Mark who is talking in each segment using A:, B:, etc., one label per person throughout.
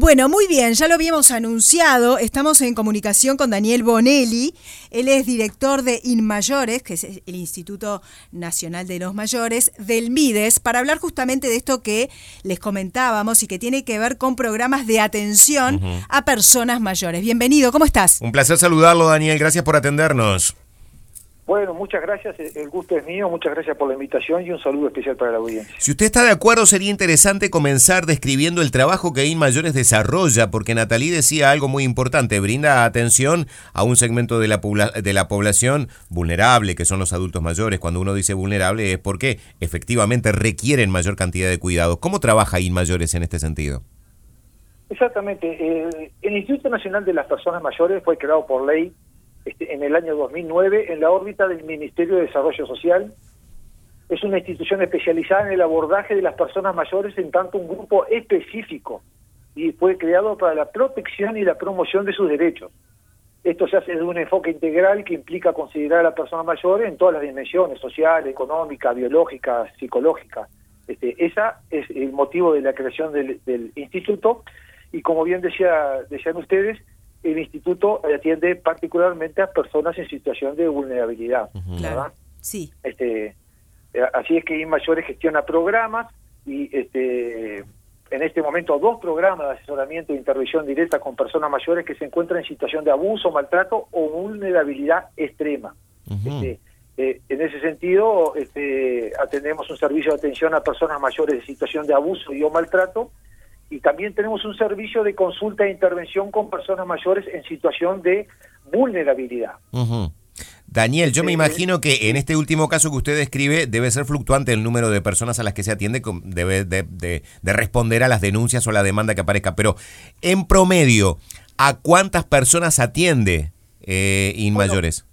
A: Bueno, muy bien, ya lo habíamos anunciado, estamos en comunicación con Daniel Bonelli, él es director de INMAYORES, que es el Instituto Nacional de los Mayores, del MIDES, para hablar justamente de esto que les comentábamos y que tiene que ver con programas de atención a personas mayores. Bienvenido, ¿cómo estás?
B: Un placer saludarlo, Daniel, gracias por atendernos.
C: Bueno, muchas gracias, el gusto es mío, muchas gracias por la invitación y un saludo especial para la audiencia.
B: Si usted está de acuerdo, sería interesante comenzar describiendo el trabajo que INMAYORES desarrolla, porque Natalí decía algo muy importante, brinda atención a un segmento de la, de la población vulnerable, que son los adultos mayores. Cuando uno dice vulnerable es porque efectivamente requieren mayor cantidad de cuidados. ¿Cómo trabaja INMAYORES en este sentido?
C: Exactamente. el Instituto Nacional de las Personas Mayores fue creado por ley este, en el año 2009 en la órbita del Ministerio de Desarrollo Social. Es una institución especializada en el abordaje de las personas mayores en tanto un grupo específico y fue creado para la protección y la promoción de sus derechos. Esto se hace desde un enfoque integral que implica considerar a la persona mayor en todas las dimensiones, social, económica, biológica, psicológica. Este, esa es el motivo de la creación del, del instituto y como bien decía, decían ustedes, el instituto atiende particularmente a personas en situación de vulnerabilidad.
A: Sí.
C: Este, eh, así es que Mayores gestiona programas y este, en este momento dos programas de asesoramiento e intervención directa con personas mayores que se encuentran en situación de abuso, maltrato o vulnerabilidad extrema. Este, eh, en ese sentido, este, atendemos un servicio de atención a personas mayores en situación de abuso y o maltrato y también tenemos un servicio de consulta e intervención con personas mayores en situación de vulnerabilidad.
B: Daniel, yo me imagino que en este último caso que usted describe debe ser fluctuante el número de personas a las que se atiende, debe de, responder a las denuncias o a la demanda que aparezca, pero en promedio, ¿a cuántas personas atiende eh, InMayores?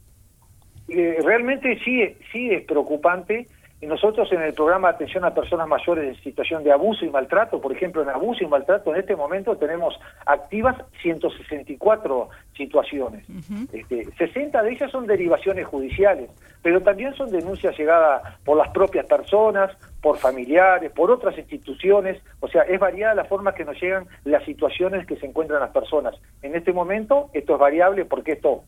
C: Eh, realmente sí, sí es preocupante y nosotros en el programa de atención a personas mayores en situación de abuso y maltrato, por ejemplo, en abuso y maltrato en este momento tenemos activas 164 situaciones. 60 este, de ellas son derivaciones judiciales, pero también son denuncias llegadas por las propias personas, por familiares, por otras instituciones, o sea, es variada la forma que nos llegan las situaciones que se encuentran las personas. En este momento esto es variable porque esto,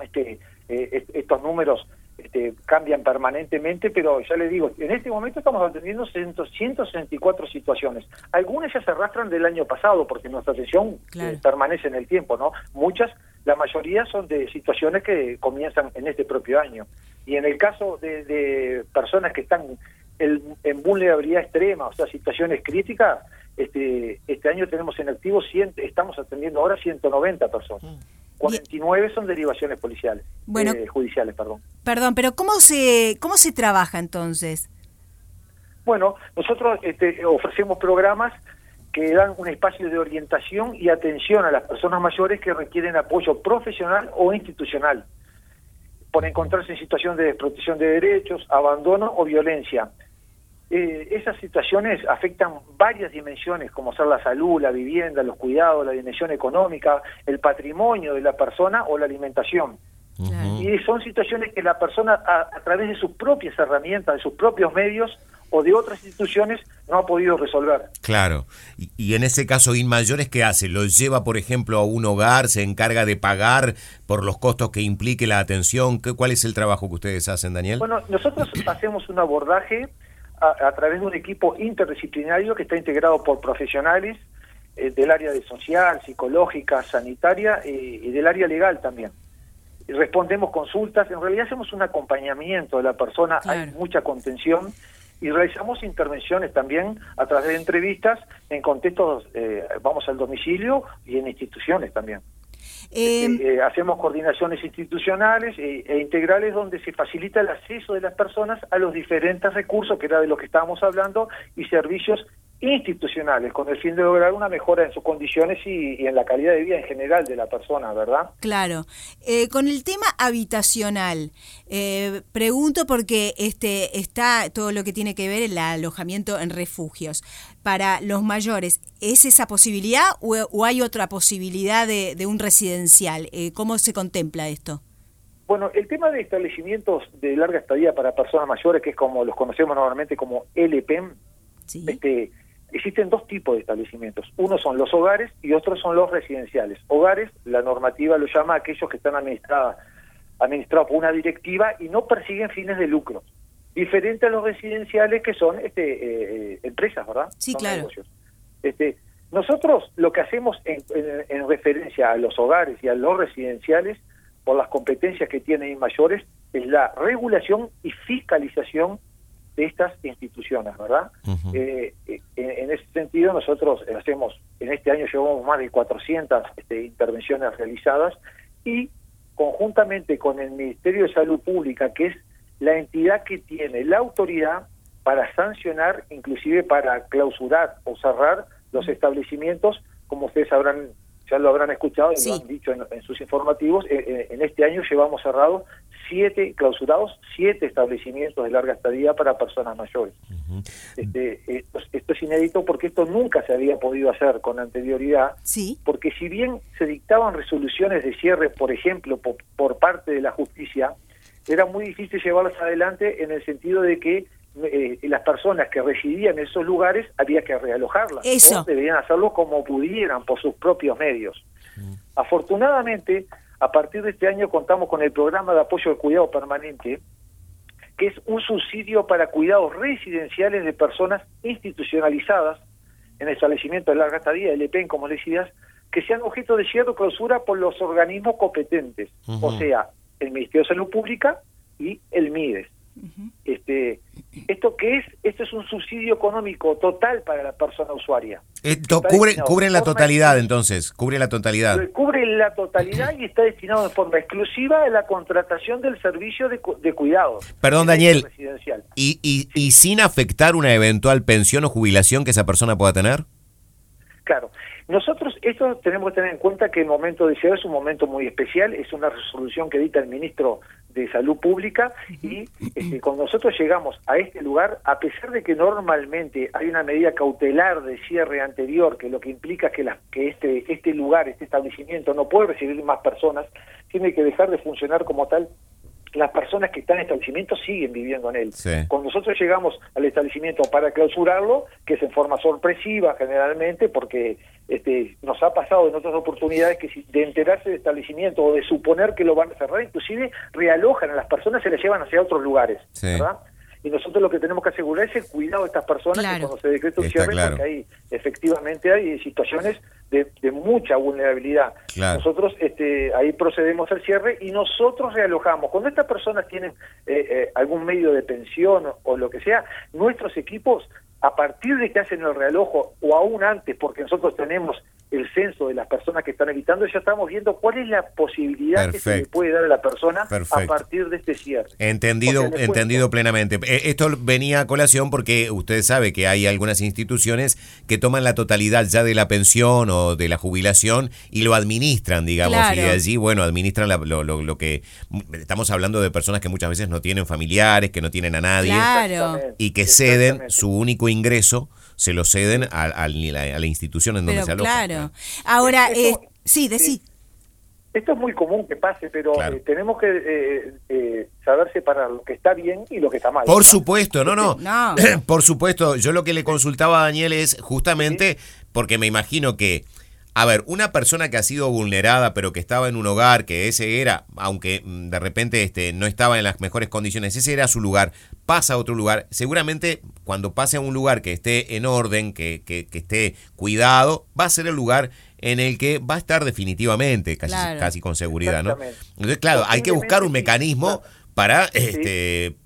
C: este, eh, estos números este, cambian permanentemente, pero ya le digo, en este momento estamos atendiendo 164 situaciones. Algunas ya se arrastran del año pasado, porque nuestra atención eh, permanece en el tiempo, ¿no? Muchas, la mayoría son de situaciones que comienzan en este propio año. Y en el caso de, personas que están en, vulnerabilidad extrema, o sea, situaciones críticas, este, este año tenemos en activo, 100, estamos atendiendo ahora 190 personas. Mm. 49 son derivaciones policiales, bueno, eh, judiciales, perdón.
A: Perdón, pero ¿cómo se, cómo se trabaja entonces?
C: Bueno, nosotros este, ofrecemos programas que dan un espacio de orientación y atención a las personas mayores que requieren apoyo profesional o institucional por encontrarse en situación de desprotección de derechos, abandono o violencia. Eh, esas situaciones afectan varias dimensiones, como ser la salud, la vivienda, los cuidados, la dimensión económica, el patrimonio de la persona o la alimentación. Y son situaciones que la persona, a, través de sus propias herramientas, de sus propios medios o de otras instituciones, no ha podido resolver.
B: Claro. Y, en ese caso, InMayores, ¿qué hace? ¿Lo lleva, por ejemplo, a un hogar? ¿Se encarga de pagar por los costos que implique la atención? ¿Qué, ¿Cuál es el trabajo que ustedes hacen, Daniel?
C: Bueno, nosotros hacemos un abordaje a, través de un equipo interdisciplinario que está integrado por profesionales eh, del área de social, psicológica, sanitaria eh, y del área legal también. Respondemos consultas, en realidad hacemos un acompañamiento de la persona, hay mucha contención y realizamos intervenciones también a través de entrevistas en contextos, eh, vamos al domicilio y en instituciones también. Em, eh, hacemos coordinaciones institucionales e, e, integrales donde se facilita el acceso de las personas a los diferentes recursos, que era de lo que estábamos hablando, y servicios institucionales, con el fin de lograr una mejora en sus condiciones y, en la calidad de vida en general de la persona, ¿verdad?
A: Claro. Eh, con el tema habitacional, eh, pregunto porque este está todo lo que tiene que ver el alojamiento en refugios. Para los mayores, ¿es esa posibilidad o, hay otra posibilidad de, un residencial? Eh, ¿Cómo se contempla esto?
C: Bueno, el tema de establecimientos de larga estadía para personas mayores, que es como los conocemos normalmente como LPEM, este, existen dos tipos de establecimientos. Uno son los hogares y otros son los residenciales. Hogares, la normativa lo llama aquellos que están administrados administrados por una directiva y no persiguen fines de lucro. Diferente a los residenciales que son este, eh, eh, empresas, ¿verdad?
A: Sí, claro.
C: Este, nosotros lo que hacemos en, referencia a los hogares y a los residenciales, por las competencias que tienen mayores, es la regulación y fiscalización de estas instituciones, ¿verdad? Eh, en, ese sentido, nosotros hacemos, en este año llevamos más de 400 este, intervenciones realizadas y conjuntamente con el Ministerio de Salud Pública, que es la entidad que tiene la autoridad para sancionar, inclusive para clausurar o cerrar los establecimientos, como ustedes sabrán, ya lo habrán escuchado y lo han dicho en, sus informativos, eh, eh, en este año llevamos cerrado siete clausurados, siete establecimientos de larga estadía para personas mayores. este, esto, es inédito porque esto nunca se había podido hacer con anterioridad,
A: sí.
C: porque si bien se dictaban resoluciones de cierre, por ejemplo, por parte de la justicia, era muy difícil llevarlas adelante en el sentido de que eh, las personas que residían en esos lugares había que realojarlas.
A: Eso.
C: O debían hacerlo como pudieran, por sus propios medios. Afortunadamente, a partir de este año contamos con el programa de apoyo al cuidado permanente, que es un subsidio para cuidados residenciales de personas institucionalizadas en el establecimiento de larga estadía, el EPEN, como decías, que sean objeto de cierre o clausura por los organismos competentes, o sea, el Ministerio de Salud Pública y el MIDES. Este, ¿Esto qué es? Esto es un subsidio económico total para la persona usuaria.
B: Esto cubre, cubre la totalidad entonces, cubre la totalidad.
C: Cubre la totalidad y está destinado de forma exclusiva a la contratación del servicio de, de cuidados.
B: Perdón Daniel, ¿y, y, ¿y sin afectar una eventual pensión o jubilación que esa persona pueda tener?
C: Claro, nosotros esto tenemos que tener en cuenta que el momento de cierre es un momento muy especial, es una resolución que edita el ministro de Salud Pública y este, cuando nosotros llegamos a este lugar, a pesar de que normalmente hay una medida cautelar de cierre anterior, que lo que implica que, la, que este, este lugar, este establecimiento no puede recibir más personas, tiene que dejar de funcionar como tal las personas que están en el establecimiento siguen viviendo en él. Cuando nosotros llegamos al establecimiento para clausurarlo, que es en forma sorpresiva generalmente, porque este, nos ha pasado en otras oportunidades que si, de enterarse del establecimiento o de suponer que lo van a cerrar, inclusive realojan a las personas, se las llevan hacia otros lugares, ¿verdad? y nosotros lo que tenemos que asegurar es el cuidado de estas personas que cuando se decreta un cierre, porque ahí efectivamente hay situaciones de, mucha vulnerabilidad. Nosotros este, ahí procedemos al cierre y nosotros realojamos. Cuando estas personas tienen eh, eh, algún medio de pensión o, lo que sea, nuestros equipos, a partir de que hacen el realojo o aún antes, porque nosotros tenemos el censo de las personas que están habitando, ya estamos viendo cuál es la posibilidad que se le puede dar a la persona a partir de este cierre.
B: Entendido, entendido plenamente. Eh, esto venía a colación porque usted sabe que hay algunas instituciones que toman la totalidad ya de la pensión o de la jubilación y lo administran, digamos, y allí, bueno, administran lo, lo, que... Estamos hablando de personas que muchas veces no tienen familiares, que no tienen a nadie y que ceden su único ingreso se lo ceden a, a, la, institución en donde se aloja.
A: Claro. Ahora, eh, sí, decí.
C: Esto es muy común que pase, pero eh, tenemos que eh, eh, saber separar lo que está bien y lo que está mal.
B: Por supuesto, no, no. Por supuesto, yo lo que le consultaba a Daniel es justamente porque me imagino que a ver, una persona que ha sido vulnerada, pero que estaba en un hogar, que ese era, aunque mm, de repente este, no estaba en las mejores condiciones, ese era su lugar, pasa a otro lugar, seguramente cuando pase a un lugar que esté en orden, que, que, esté cuidado, va a ser el lugar en el que va a estar definitivamente, casi, casi con seguridad, ¿no? Entonces, claro, hay que buscar un mecanismo para este,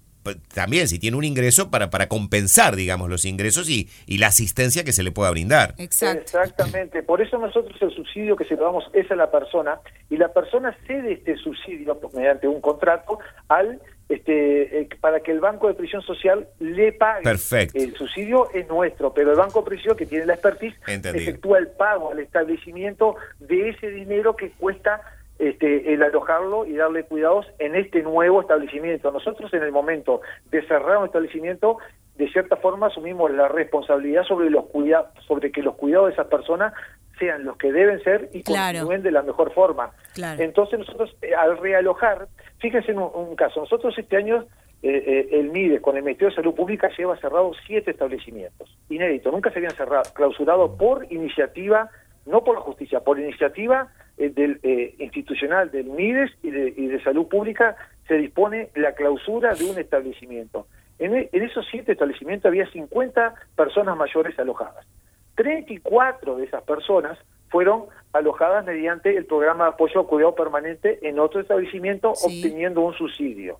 B: también si tiene un ingreso para, para compensar, digamos, los ingresos y, y la asistencia que se le pueda brindar.
C: Exactamente. Por eso nosotros el subsidio que se lo damos es a la persona y la persona cede este subsidio mediante un contrato al este eh, para que el Banco de Prisión Social le pague.
B: Perfecto.
C: El subsidio es nuestro, pero el Banco de Prisión, que tiene la expertise, efectúa el pago al establecimiento de ese dinero que cuesta este, el alojarlo y darle cuidados en este nuevo establecimiento. Nosotros en el momento de cerrar un establecimiento, de cierta forma asumimos la responsabilidad sobre los cuidados, sobre que los cuidados de esas personas sean los que deben ser y continúen de la mejor forma. Entonces nosotros eh, al realojar, fíjense en un, caso, nosotros este año eh, el MIDES con el Ministerio de Salud Pública lleva cerrado siete establecimientos. Inédito, nunca se habían cerrado, clausurado por iniciativa, no por la justicia, por iniciativa del, institucional del MIDES y de, y de Salud Pública se dispone la clausura de un establecimiento. En, en, esos siete establecimientos había 50 personas mayores alojadas. 34 de esas personas fueron alojadas mediante el programa de apoyo a cuidado permanente en otro establecimiento obteniendo un subsidio.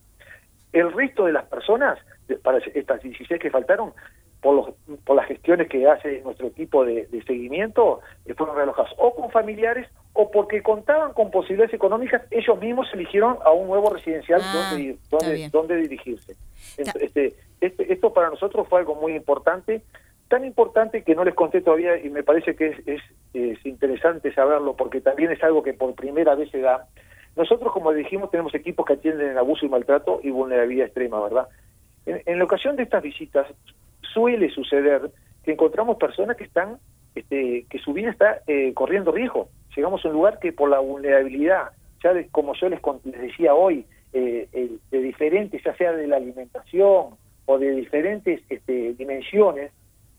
C: El resto de las personas, para estas 16 que faltaron, por, los, por las gestiones que hace nuestro equipo de, seguimiento, eh, fueron realojadas o con familiares o porque contaban con posibilidades económicas, ellos mismos eligieron a un nuevo residencial ah, donde, donde, dirigirse. Este, este, esto para nosotros fue algo muy importante tan importante que no les conté todavía y me parece que es, es, interesante saberlo porque también es algo que por primera vez se da. Nosotros, como dijimos, tenemos equipos que atienden en abuso y maltrato y vulnerabilidad extrema, ¿verdad? En, la ocasión de estas visitas suele suceder que encontramos personas que están, este, que su vida está eh, corriendo riesgo. Llegamos a un lugar que por la vulnerabilidad, ya como yo les, decía hoy, eh, de diferentes, ya sea de la alimentación o de diferentes este, dimensiones,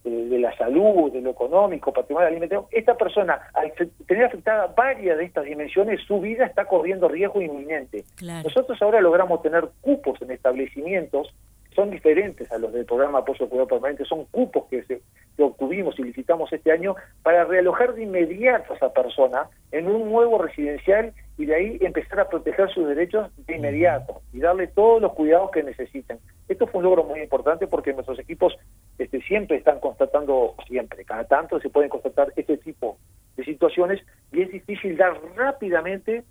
C: de, la salud, de lo económico, patrimonio alimentario, esta persona, al tener afectada varias de estas dimensiones, su vida está corriendo riesgo inminente. Nosotros ahora logramos tener cupos en establecimientos son diferentes a los del programa Apoyo al Cuidado Permanente, son cupos que, se, que obtuvimos y licitamos este año para realojar de inmediato a esa persona en un nuevo residencial y de ahí empezar a proteger sus derechos de inmediato y darle todos los cuidados que necesiten. Esto fue un logro muy importante porque nuestros equipos este, siempre están constatando, siempre, cada tanto se pueden constatar este tipo de situaciones y es difícil dar rápidamente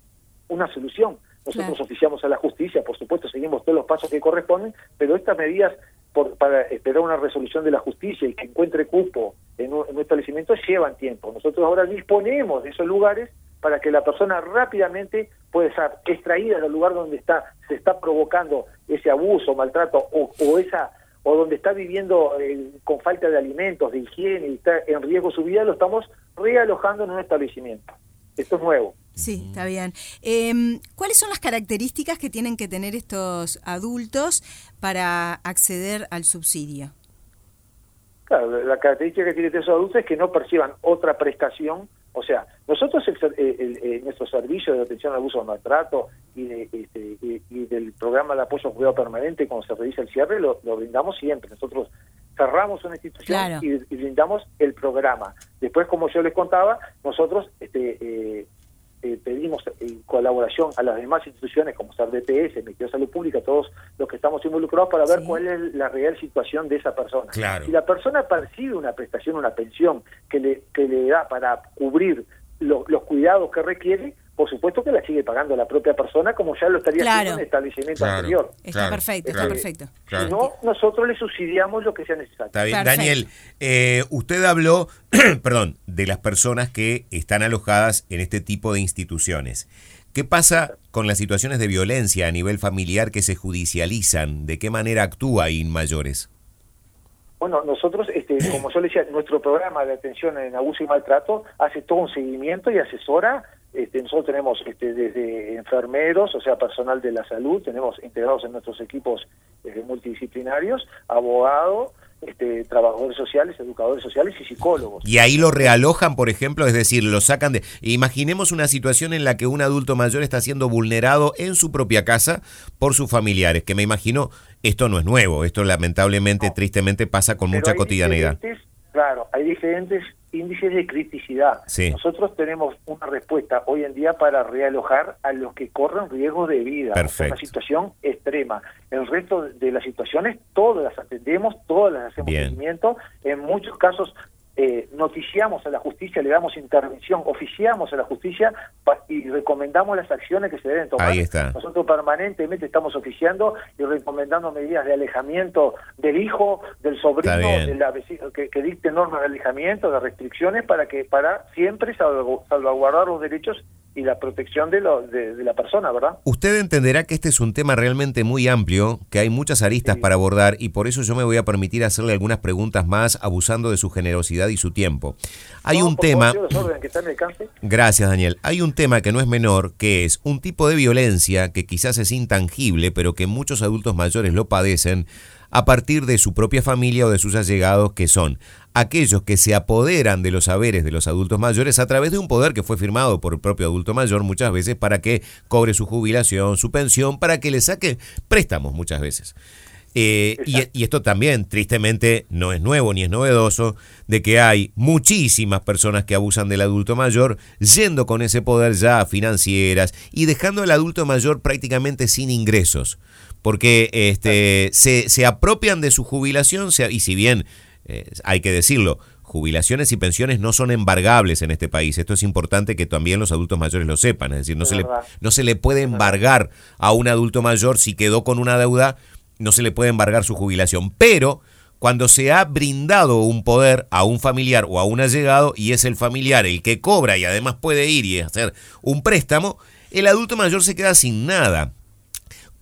C: una solución. Nosotros oficiamos a la justicia, por supuesto, seguimos todos los pasos que corresponden, pero estas medidas por, para esperar una resolución de la justicia y que encuentre cupo en un, en un establecimiento llevan tiempo. Nosotros ahora disponemos de esos lugares para que la persona rápidamente pueda ser extraída del lugar donde está se está provocando ese abuso, maltrato o, o esa o donde está viviendo eh, con falta de alimentos, de higiene y está en riesgo su vida, lo estamos realojando en un establecimiento. Esto es nuevo.
A: Sí, está bien. Em, ¿Cuáles son las características que tienen que tener estos adultos para acceder al subsidio?
C: Claro, la característica que tienen estos adultos es que no perciban otra prestación o sea, nosotros el, nuestro servicio de atención al abuso o maltrato y, este, y, del programa de apoyo a cuidado permanente, cuando se revisa el cierre, lo, brindamos siempre. Nosotros cerramos una institución y, brindamos el programa. Después, como yo les contaba, nosotros este, eh, eh, pedimos en colaboración a las demás instituciones como SARDPS, Ministerio de Salud Pública, todos los que estamos involucrados para ver cuál es la real situación de esa persona. Si la persona percibe una prestación, una pensión que le, que le da para cubrir los cuidados que requiere, por supuesto que la sigue pagando la propia persona como ya lo estaría haciendo en el establecimiento anterior.
A: Está perfecto, está perfecto.
C: Si no, nosotros le subsidiamos lo que sea necesario.
B: Está bien. Daniel, eh, usted habló, perdón, de las personas que están alojadas en este tipo de instituciones. ¿Qué pasa con las situaciones de violencia a nivel familiar que se judicializan? ¿De qué manera actúa INMAYORES?
C: Bueno, nosotros, este, como yo le decía, nuestro programa de atención en abuso y maltrato hace todo un seguimiento y asesora este, nosotros tenemos este, desde enfermeros, o sea, personal de la salud, tenemos integrados en nuestros equipos este, multidisciplinarios, abogados, este, trabajadores sociales, educadores sociales y psicólogos.
B: Y ahí lo realojan, por ejemplo, es decir, lo sacan de... Imaginemos una situación en la que un adulto mayor está siendo vulnerado en su propia casa por sus familiares, que me imagino esto no es nuevo, esto lamentablemente, tristemente pasa con mucha cotidianidad.
C: Claro, hay diferentes índices de criticidad. Nosotros tenemos una respuesta hoy en día para realojar a los que corren riesgo de vida.
B: Perfecto.
C: Una situación extrema. El resto de las situaciones, todas las atendemos, todas las hacemos seguimiento. En muchos casos eh, noticiamos a la justicia, le damos intervención, oficiamos a la justicia y recomendamos las acciones que se deben tomar.
B: Ahí está.
C: Nosotros permanentemente estamos oficiando y recomendando medidas de alejamiento del hijo, del sobrino, de la que, que dicte normas de alejamiento, de restricciones para que para siempre salvaguardar los derechos y la protección de, lo, de, la persona, ¿verdad?
B: Usted entenderá que este es un tema realmente muy amplio, que hay muchas aristas para abordar y por eso yo me voy a permitir hacerle algunas preguntas más abusando de su generosidad y su tiempo. Hay un tema... Gracias, Daniel. Hay un tema que no es menor, que es un tipo de violencia que quizás es intangible, pero que muchos adultos mayores lo padecen a partir de su propia familia o de sus allegados, que son aquellos que se apoderan de los saberes de los adultos mayores a través de un poder que fue firmado por el propio adulto mayor muchas veces para que cobre su jubilación, su pensión, para que le saque préstamos muchas veces. Eh, y, esto también, tristemente, no es nuevo ni es novedoso, de que hay muchísimas personas que abusan del adulto mayor, yendo con ese poder ya a financieras y dejando al adulto mayor prácticamente sin ingresos, porque este, se, se apropian de su jubilación y si bien eh, hay que decirlo, jubilaciones y pensiones no son embargables en este país. Esto es importante que también los adultos mayores lo sepan. Es decir, no, se, le, no se le puede embargar a un adulto mayor si quedó con una deuda, no se le puede embargar su jubilación. Pero cuando se ha brindado un poder a un familiar o a un allegado y es el familiar el que cobra y además puede ir y hacer un préstamo, el adulto mayor se queda sin nada.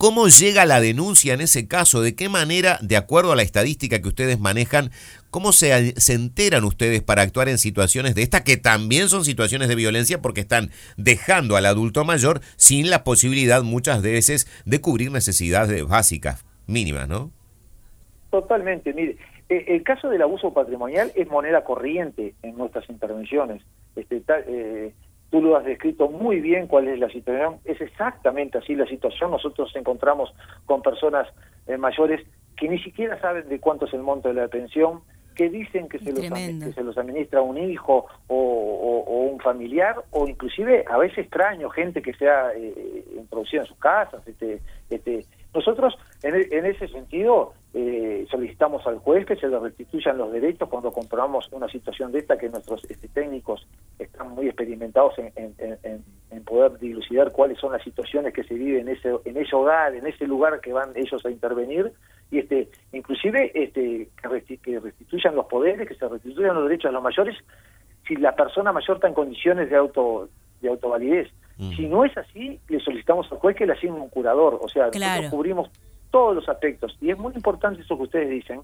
B: ¿Cómo llega la denuncia en ese caso? ¿De qué manera, de acuerdo a la estadística que ustedes manejan, cómo se, se enteran ustedes para actuar en situaciones de esta, que también son situaciones de violencia porque están dejando al adulto mayor sin la posibilidad muchas veces de cubrir necesidades básicas, mínimas, ¿no?
C: Totalmente, mire, eh, el caso del abuso patrimonial es moneda corriente en nuestras intervenciones. Este, eh, Tú lo has descrito muy bien cuál es la situación. Es exactamente así la situación. Nosotros encontramos con personas eh, mayores que ni siquiera saben de cuánto es el monto de la pensión, que dicen que se, los, que se los administra un hijo o, un familiar, o inclusive a veces extraño, gente que se ha eh, introducido en sus casas. Este, este, nosotros, en, en ese sentido, eh, solicitamos al juez que se le restituyan los derechos cuando comprobamos una situación de esta, que nuestros este, técnicos están muy experimentados en, poder dilucidar cuáles son las situaciones que se viven en ese, en ese hogar, en ese lugar que van ellos a intervenir, y este inclusive este que restituyan los poderes, que se restituyan los derechos a los mayores, si la persona mayor está en condiciones de auto de autovalidez. Si no es así, le solicitamos al juez que le asigne un curador, o sea, nosotros cubrimos todos los aspectos. Y es muy importante eso que ustedes dicen,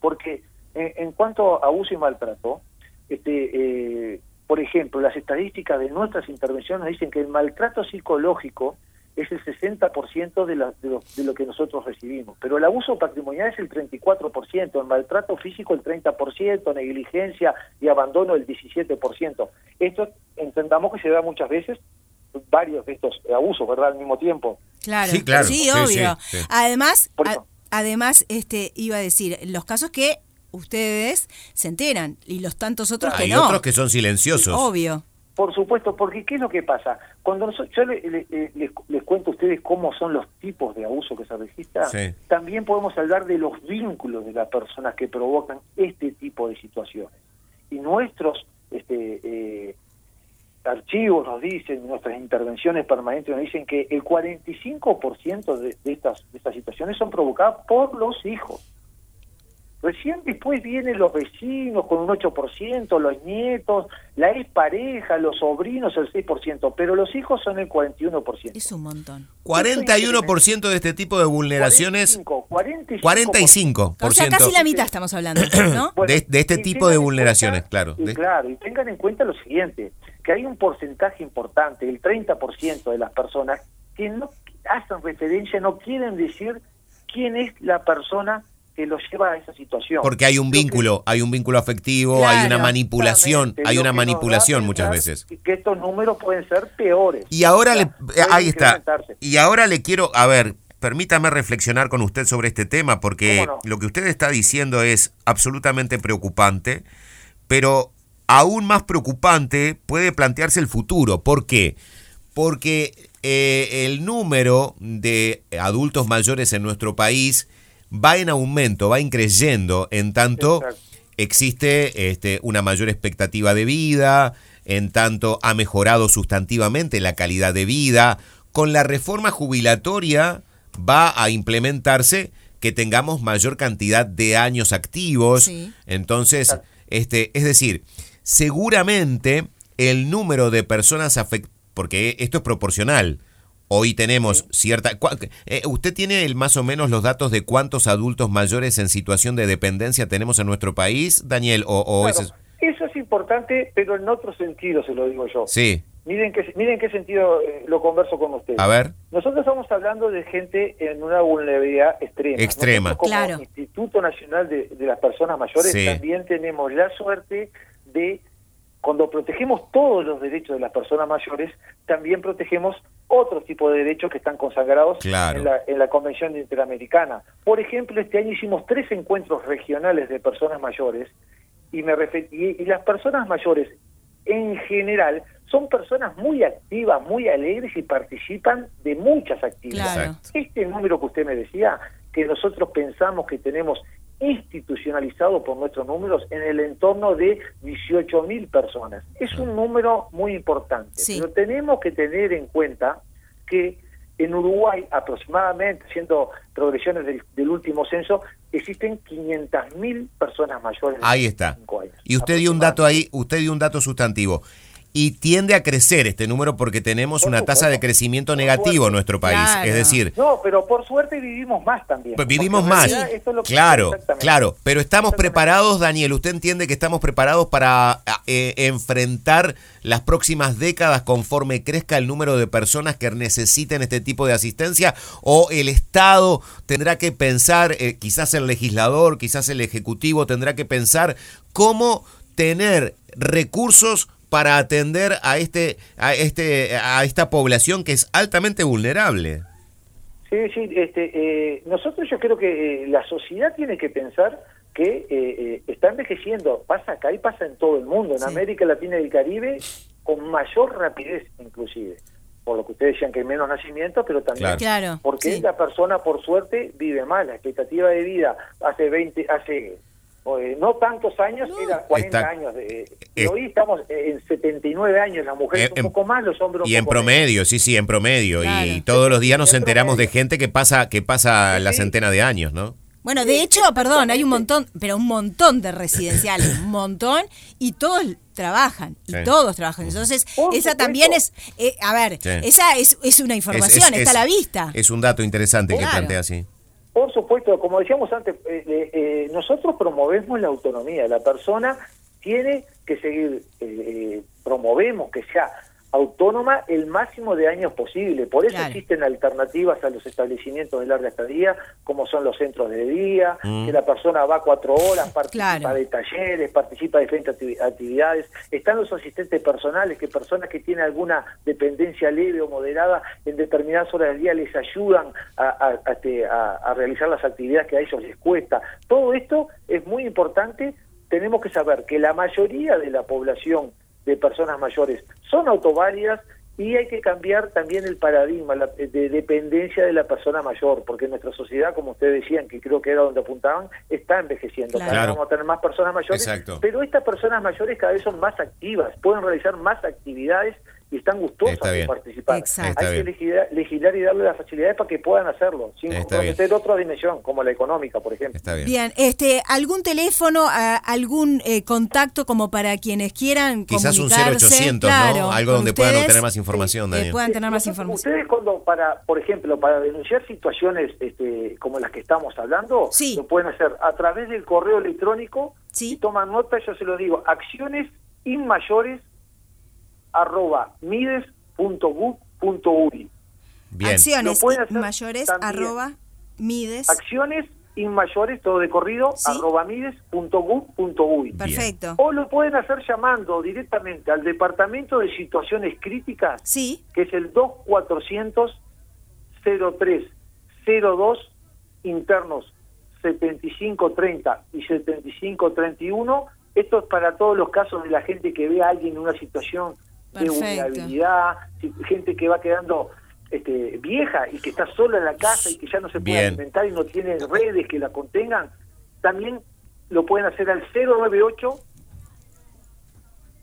C: porque en, cuanto a abuso y maltrato, este, eh, por ejemplo, las estadísticas de nuestras intervenciones dicen que el maltrato psicológico es el 60% de, la, de, lo, de lo que nosotros recibimos, pero el abuso patrimonial es el 34%, el maltrato físico el 30%, negligencia y abandono el 17%. Esto entendamos que se da muchas veces varios de estos abusos, ¿verdad? Al mismo tiempo.
A: Claro, sí, claro. sí obvio. además, además, este, iba a decir, los casos que ustedes se enteran y los tantos otros que no.
B: Hay otros que son silenciosos.
A: Obvio.
C: Por supuesto, porque ¿qué es lo que pasa? Cuando yo les, cuento a ustedes cómo son los tipos de abuso que se registra, también podemos hablar de los vínculos de las personas que provocan este tipo de situaciones. Y nuestros este, eh, archivos nos dicen, nuestras intervenciones permanentes nos dicen que el 45% de, de, estas, de estas situaciones son provocadas por los hijos. Recién después vienen los vecinos con un 8%, los nietos, la expareja, los sobrinos el 6%, pero los hijos son el 41%.
A: Es un montón.
B: 41% de este tipo de vulneraciones. 45%. 45%. O sea,
A: casi la mitad estamos hablando, ¿no?
B: de, este tipo de vulneraciones, claro.
C: Y claro, y tengan en cuenta lo siguiente, que hay un porcentaje importante, el 30% de las personas, que no hacen referencia, no quieren decir quién es la persona que los lleva a esa situación.
B: Porque hay un vínculo, hay un vínculo afectivo, hay una manipulación, hay una manipulación muchas veces.
C: Que estos números pueden ser peores.
B: Y ahora le, ahí está. Y ahora le quiero, a ver, permítame reflexionar con usted sobre este tema, porque lo que usted está diciendo es absolutamente preocupante, pero aún más preocupante puede plantearse el futuro. ¿Por qué? Porque eh, el número de adultos mayores en nuestro país va en aumento, va increyendo, en tanto existe este, una mayor expectativa de vida, en tanto ha mejorado sustantivamente la calidad de vida. Con la reforma jubilatoria va a implementarse que tengamos mayor cantidad de años activos. Entonces, este, es decir, seguramente el número de personas porque esto es proporcional. Hoy tenemos cierta... Eh, ¿Usted tiene el, más o menos los datos de cuántos adultos mayores en situación de dependencia tenemos en nuestro país, Daniel? O,
C: eso es importante, pero en otro sentido se lo digo yo.
B: Sí.
C: Miren, que, miren qué sentido eh, lo converso con ustedes.
B: A ver.
C: Nosotros estamos hablando de gente en una vulnerabilidad extrema.
B: Extrema.
C: como Instituto Nacional de, las Personas Mayores también tenemos la suerte de cuando protegemos todos los derechos de las personas mayores, también protegemos otro tipo de derechos que están consagrados en, la, Convención Interamericana. Por ejemplo, este año hicimos tres encuentros regionales de personas mayores y, me y, las personas mayores en general son personas muy activas, muy alegres y participan de muchas actividades. Este número que usted me decía, que nosotros pensamos que tenemos institucionalizado por nuestros números en el entorno de 18 mil personas. Es un número muy importante, pero tenemos que tener en cuenta que en Uruguay, aproximadamente, siendo progresiones del, último censo, existen 500 mil personas mayores.
B: Ahí está. y usted dio un dato ahí, usted dio un dato sustantivo y tiende a crecer este número porque tenemos una tasa de crecimiento negativo en nuestro país. Es decir...
C: No, pero por suerte vivimos más también.
B: Pues vivimos más. claro, claro. Pero estamos preparados, Daniel, usted entiende que estamos preparados para eh, enfrentar las próximas décadas conforme crezca el número de personas que necesiten este tipo de asistencia o el Estado tendrá que pensar, eh, quizás el legislador, quizás el Ejecutivo tendrá que pensar cómo tener recursos para atender a este a este a esta población que es altamente vulnerable.
C: Sí, sí, este, eh, nosotros yo creo que eh, la sociedad tiene que pensar que eh, está envejeciendo, pasa acá y pasa en todo el mundo, en América Latina y el Caribe, con mayor rapidez inclusive, por lo que ustedes decían que hay menos nacimientos, pero también
A: claro.
C: porque la persona por suerte vive más, la expectativa de vida hace 20, hace no tantos años, era 40 años. De, hoy estamos en 79 años, las mujeres un poco más, los hombres
B: Y en promedio, sí, sí, en promedio. Y todos los días nos enteramos de gente que pasa que pasa la centena de años, ¿no?
A: Bueno, de hecho, perdón, hay un montón, pero un montón de residenciales, un montón, y todos trabajan, y todos trabajan. Entonces, esa también es, eh, a ver, esa es, es una información, está a la vista.
B: Es un dato interesante que plantea así.
C: Por supuesto, como decíamos antes, eh, eh, eh, nosotros promovemos la autonomía. La persona tiene que seguir, promovemos que sea autónoma el máximo de años posible. Por eso existen alternativas a los establecimientos de larga estadía, como son los centros de día, mm. que la persona va cuatro horas, participa de talleres, participa de diferentes actividades. Están los asistentes personales, que personas que tienen alguna dependencia leve o moderada en determinadas horas del día les ayudan a, este, a realizar las actividades que a ellos les cuesta. Todo esto es muy importante. Tenemos que saber que la mayoría de la población de personas mayores. Son autoválidas y hay que cambiar también el paradigma de dependencia de la persona mayor, porque nuestra sociedad, como ustedes decían, que creo que era donde apuntaban, está envejeciendo. Vamos a tener más personas mayores, pero estas personas mayores cada vez son más activas, pueden realizar más actividades y están gustosas de participar. Hay que legislar, y darle las facilidades para que puedan hacerlo, sin comprometer otra dimensión, como la económica, por ejemplo.
A: bien. este, ¿algún teléfono, algún eh, contacto como para quienes quieran
B: Quizás un 0800, ¿no? Algo donde puedan obtener más información,
A: Daniel. puedan tener más información.
C: Ustedes cuando, para, por ejemplo, para denunciar situaciones este, como las que estamos hablando, lo pueden hacer a través del correo electrónico,
A: sí.
C: toman nota, yo se lo digo, acciones inmayores arroba mides.gov.uy.
A: Bien. Acciones mayores arroba mides.
C: Acciones inmayores, todo de corrido, ¿Sí? arroba mides.gov.uy.
A: Perfecto.
C: O lo pueden hacer llamando directamente al Departamento de Situaciones Críticas,
A: sí.
C: que es el 2400 0302 internos 7530 y 7531. Esto es para todos los casos de la gente que ve a alguien en una situación de vulnerabilidad, gente que va quedando este, vieja y que está sola en la casa y que ya no se puede alimentar y no tiene redes que la contengan, también lo pueden hacer al 098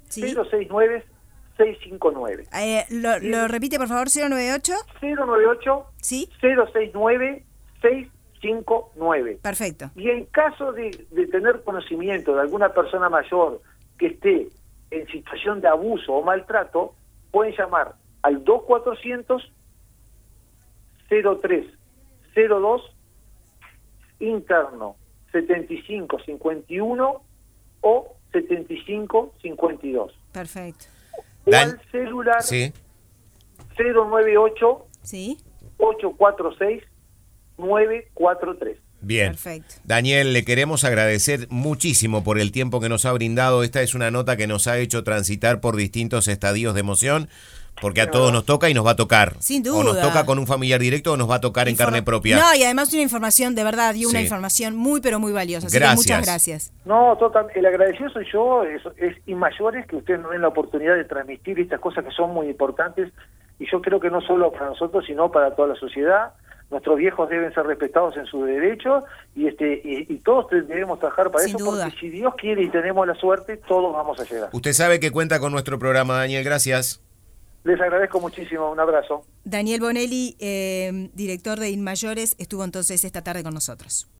C: 069 659.
A: Eh, lo, lo, repite por favor, 098
C: 098
A: ¿Sí?
C: 069 659.
A: Perfecto.
C: Y en caso de, de tener conocimiento de alguna persona mayor que esté en situación de abuso o maltrato, pueden llamar al 2400 0302 interno 7551 o 7552.
A: Perfecto.
C: O al celular
B: sí.
C: 098
A: ¿Sí?
C: 846 943.
B: Bien.
A: Perfecto.
B: Daniel, le queremos agradecer muchísimo por el tiempo que nos ha brindado. Esta es una nota que nos ha hecho transitar por distintos estadios de emoción, porque a todos nos toca y nos va a tocar.
A: Sin
B: O nos
A: duda.
B: toca con un familiar directo o nos va a tocar en
A: Informa-
B: carne propia.
A: No, y además una información, de verdad, dio una
B: Sí.
A: información muy, pero muy valiosa. Así que
B: Gracias.
A: muchas gracias.
C: No, total, el agradecido soy yo, es, es y mayores que ustedes nos den la oportunidad de transmitir estas cosas que son muy importantes y yo creo que no solo para nosotros, sino para toda la sociedad. Nuestros viejos deben ser respetados en sus derechos y este y, y todos debemos trabajar para
A: Sin
C: eso
A: duda.
C: porque si Dios quiere y tenemos la suerte, todos vamos a llegar.
B: Usted sabe que cuenta con nuestro programa, Daniel. Gracias.
C: Les agradezco muchísimo, un abrazo.
A: Daniel Bonelli, eh, director de Inmayores, estuvo entonces esta tarde con nosotros.